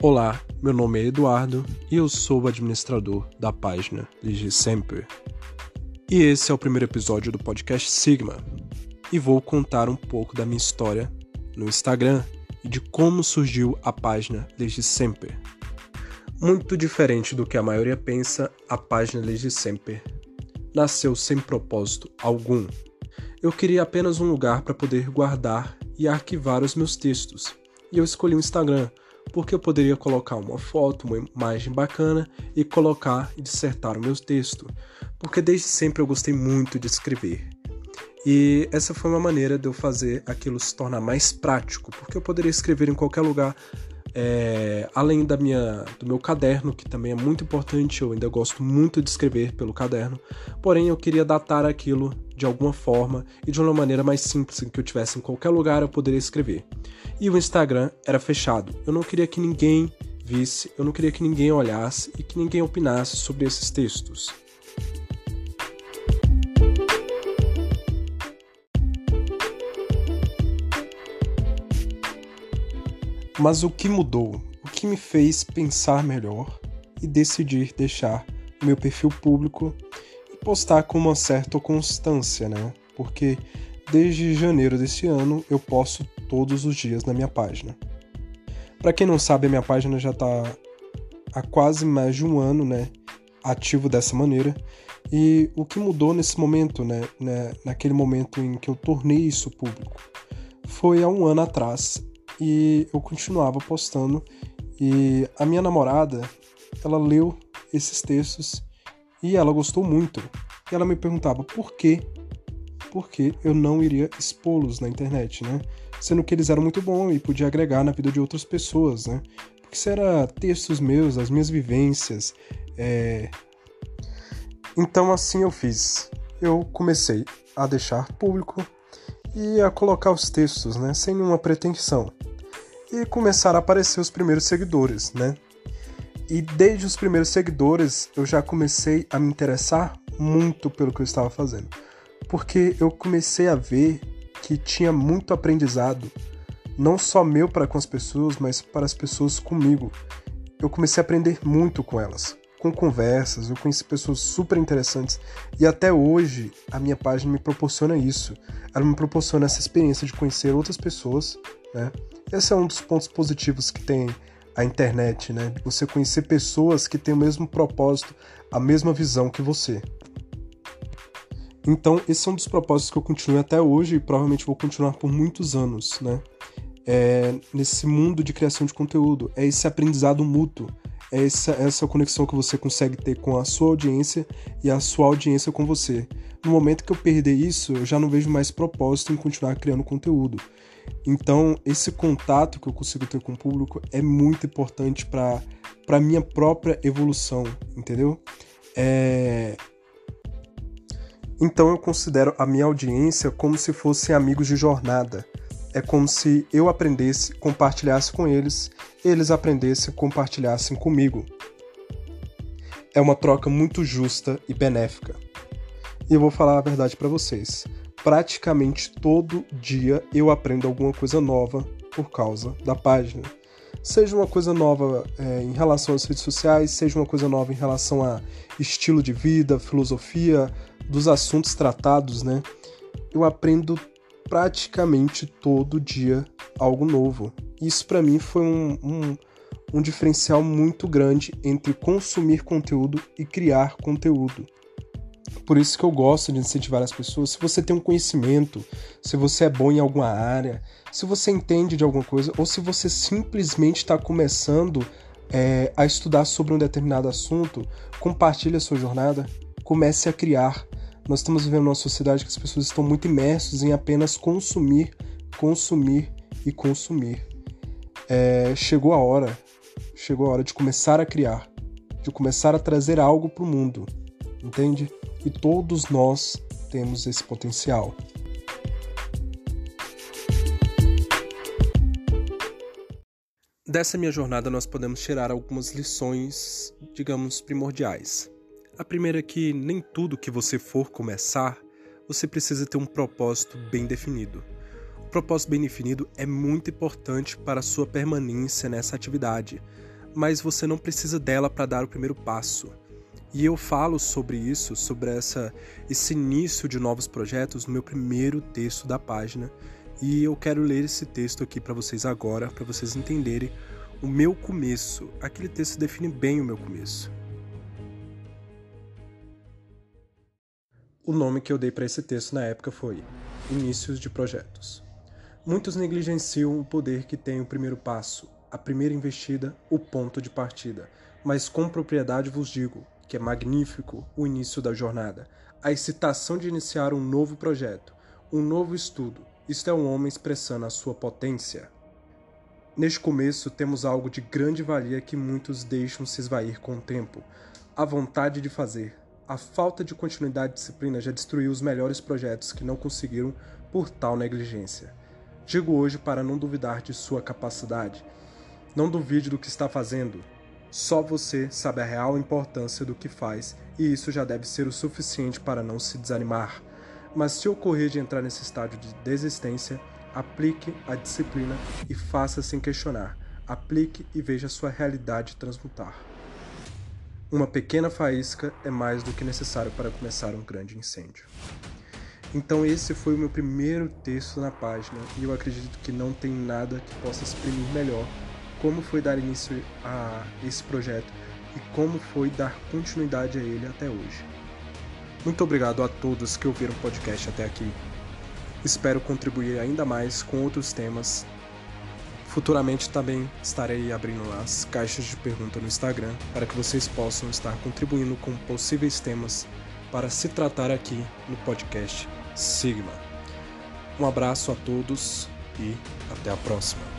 Olá, meu nome é Eduardo e eu sou o administrador da página Ligi Sempre. E esse é o primeiro episódio do podcast Sigma. E vou contar um pouco da minha história no Instagram e de como surgiu a página Ligi Sempre. Muito diferente do que a maioria pensa, a página Ligi Sempre nasceu sem propósito algum. Eu queria apenas um lugar para poder guardar e arquivar os meus textos. E eu escolhi o Instagram porque eu poderia colocar uma foto, uma imagem bacana e colocar e dissertar o meu texto, porque desde sempre eu gostei muito de escrever. E essa foi uma maneira de eu fazer aquilo se tornar mais prático, porque eu poderia escrever em qualquer lugar, é, além da minha, do meu caderno, que também é muito importante, eu ainda gosto muito de escrever pelo caderno, porém eu queria datar aquilo de alguma forma e de uma maneira mais simples, em que eu tivesse em qualquer lugar eu poderia escrever. E o Instagram era fechado, eu não queria que ninguém visse, eu não queria que ninguém olhasse e que ninguém opinasse sobre esses textos. Mas o que mudou? O que me fez pensar melhor e decidir deixar meu perfil público e postar com uma certa constância, né? Porque desde janeiro desse ano eu posto todos os dias na minha página. Para quem não sabe, a minha página já está há quase mais de um ano, né, ativo dessa maneira. E o que mudou nesse momento, né, né, naquele momento em que eu tornei isso público, foi há um ano atrás e eu continuava postando e a minha namorada, ela leu esses textos e ela gostou muito. E ela me perguntava por? Porque eu não iria expô-los na internet, né? Sendo que eles eram muito bons e podia agregar na vida de outras pessoas, né? Porque se era textos meus, as minhas vivências. É... Então assim eu fiz. Eu comecei a deixar público e a colocar os textos, né? Sem nenhuma pretensão e começaram a aparecer os primeiros seguidores, né? E desde os primeiros seguidores eu já comecei a me interessar muito pelo que eu estava fazendo, porque eu comecei a ver que tinha muito aprendizado, não só meu para com as pessoas, mas para as pessoas comigo. Eu comecei a aprender muito com elas, com conversas, eu conheci pessoas super interessantes e até hoje a minha página me proporciona isso. Ela me proporciona essa experiência de conhecer outras pessoas, né? Esse é um dos pontos positivos que tem a internet, né? Você conhecer pessoas que têm o mesmo propósito, a mesma visão que você. Então, esse é um dos propósitos que eu continuo até hoje e provavelmente vou continuar por muitos anos, né? É, nesse mundo de criação de conteúdo, é esse aprendizado mútuo, essa, essa conexão que você consegue ter com a sua audiência e a sua audiência com você. No momento que eu perder isso, eu já não vejo mais propósito em continuar criando conteúdo. Então, esse contato que eu consigo ter com o público é muito importante para a minha própria evolução, entendeu? É... Então, eu considero a minha audiência como se fossem amigos de jornada. É como se eu aprendesse, compartilhasse com eles, eles aprendessem, compartilhassem comigo. É uma troca muito justa e benéfica. E eu vou falar a verdade para vocês praticamente todo dia eu aprendo alguma coisa nova por causa da página. Seja uma coisa nova é, em relação às redes sociais, seja uma coisa nova em relação a estilo de vida, filosofia, dos assuntos tratados, né? Eu aprendo praticamente todo dia algo novo. Isso para mim foi um, um, um diferencial muito grande entre consumir conteúdo e criar conteúdo. Por isso que eu gosto de incentivar as pessoas. Se você tem um conhecimento, se você é bom em alguma área, se você entende de alguma coisa, ou se você simplesmente está começando é, a estudar sobre um determinado assunto, compartilhe a sua jornada, comece a criar. Nós estamos vivendo uma sociedade que as pessoas estão muito imersas em apenas consumir, consumir e consumir. É, chegou a hora, chegou a hora de começar a criar, de começar a trazer algo para o mundo, entende? e todos nós temos esse potencial. Dessa minha jornada, nós podemos tirar algumas lições, digamos, primordiais. A primeira é que nem tudo que você for começar, você precisa ter um propósito bem definido. O propósito bem definido é muito importante para a sua permanência nessa atividade. mas você não precisa dela para dar o primeiro passo. E eu falo sobre isso, sobre essa, esse início de novos projetos no meu primeiro texto da página. E eu quero ler esse texto aqui para vocês agora, para vocês entenderem o meu começo. Aquele texto define bem o meu começo. O nome que eu dei para esse texto na época foi Inícios de Projetos. Muitos negligenciam o poder que tem o primeiro passo, a primeira investida, o ponto de partida. Mas com propriedade vos digo que é magnífico o início da jornada, a excitação de iniciar um novo projeto, um novo estudo. Isto é um homem expressando a sua potência. Neste começo temos algo de grande valia que muitos deixam se esvair com o tempo: a vontade de fazer. A falta de continuidade e disciplina já destruiu os melhores projetos que não conseguiram por tal negligência. Digo hoje para não duvidar de sua capacidade. Não duvide do que está fazendo. Só você sabe a real importância do que faz e isso já deve ser o suficiente para não se desanimar. Mas se ocorrer de entrar nesse estágio de desistência, aplique a disciplina e faça sem questionar. Aplique e veja sua realidade transmutar. Uma pequena faísca é mais do que necessário para começar um grande incêndio. Então esse foi o meu primeiro texto na página e eu acredito que não tem nada que possa exprimir melhor como foi dar início a esse projeto e como foi dar continuidade a ele até hoje. Muito obrigado a todos que ouviram o podcast até aqui. Espero contribuir ainda mais com outros temas. Futuramente também estarei abrindo as caixas de pergunta no Instagram para que vocês possam estar contribuindo com possíveis temas para se tratar aqui no podcast Sigma. Um abraço a todos e até a próxima.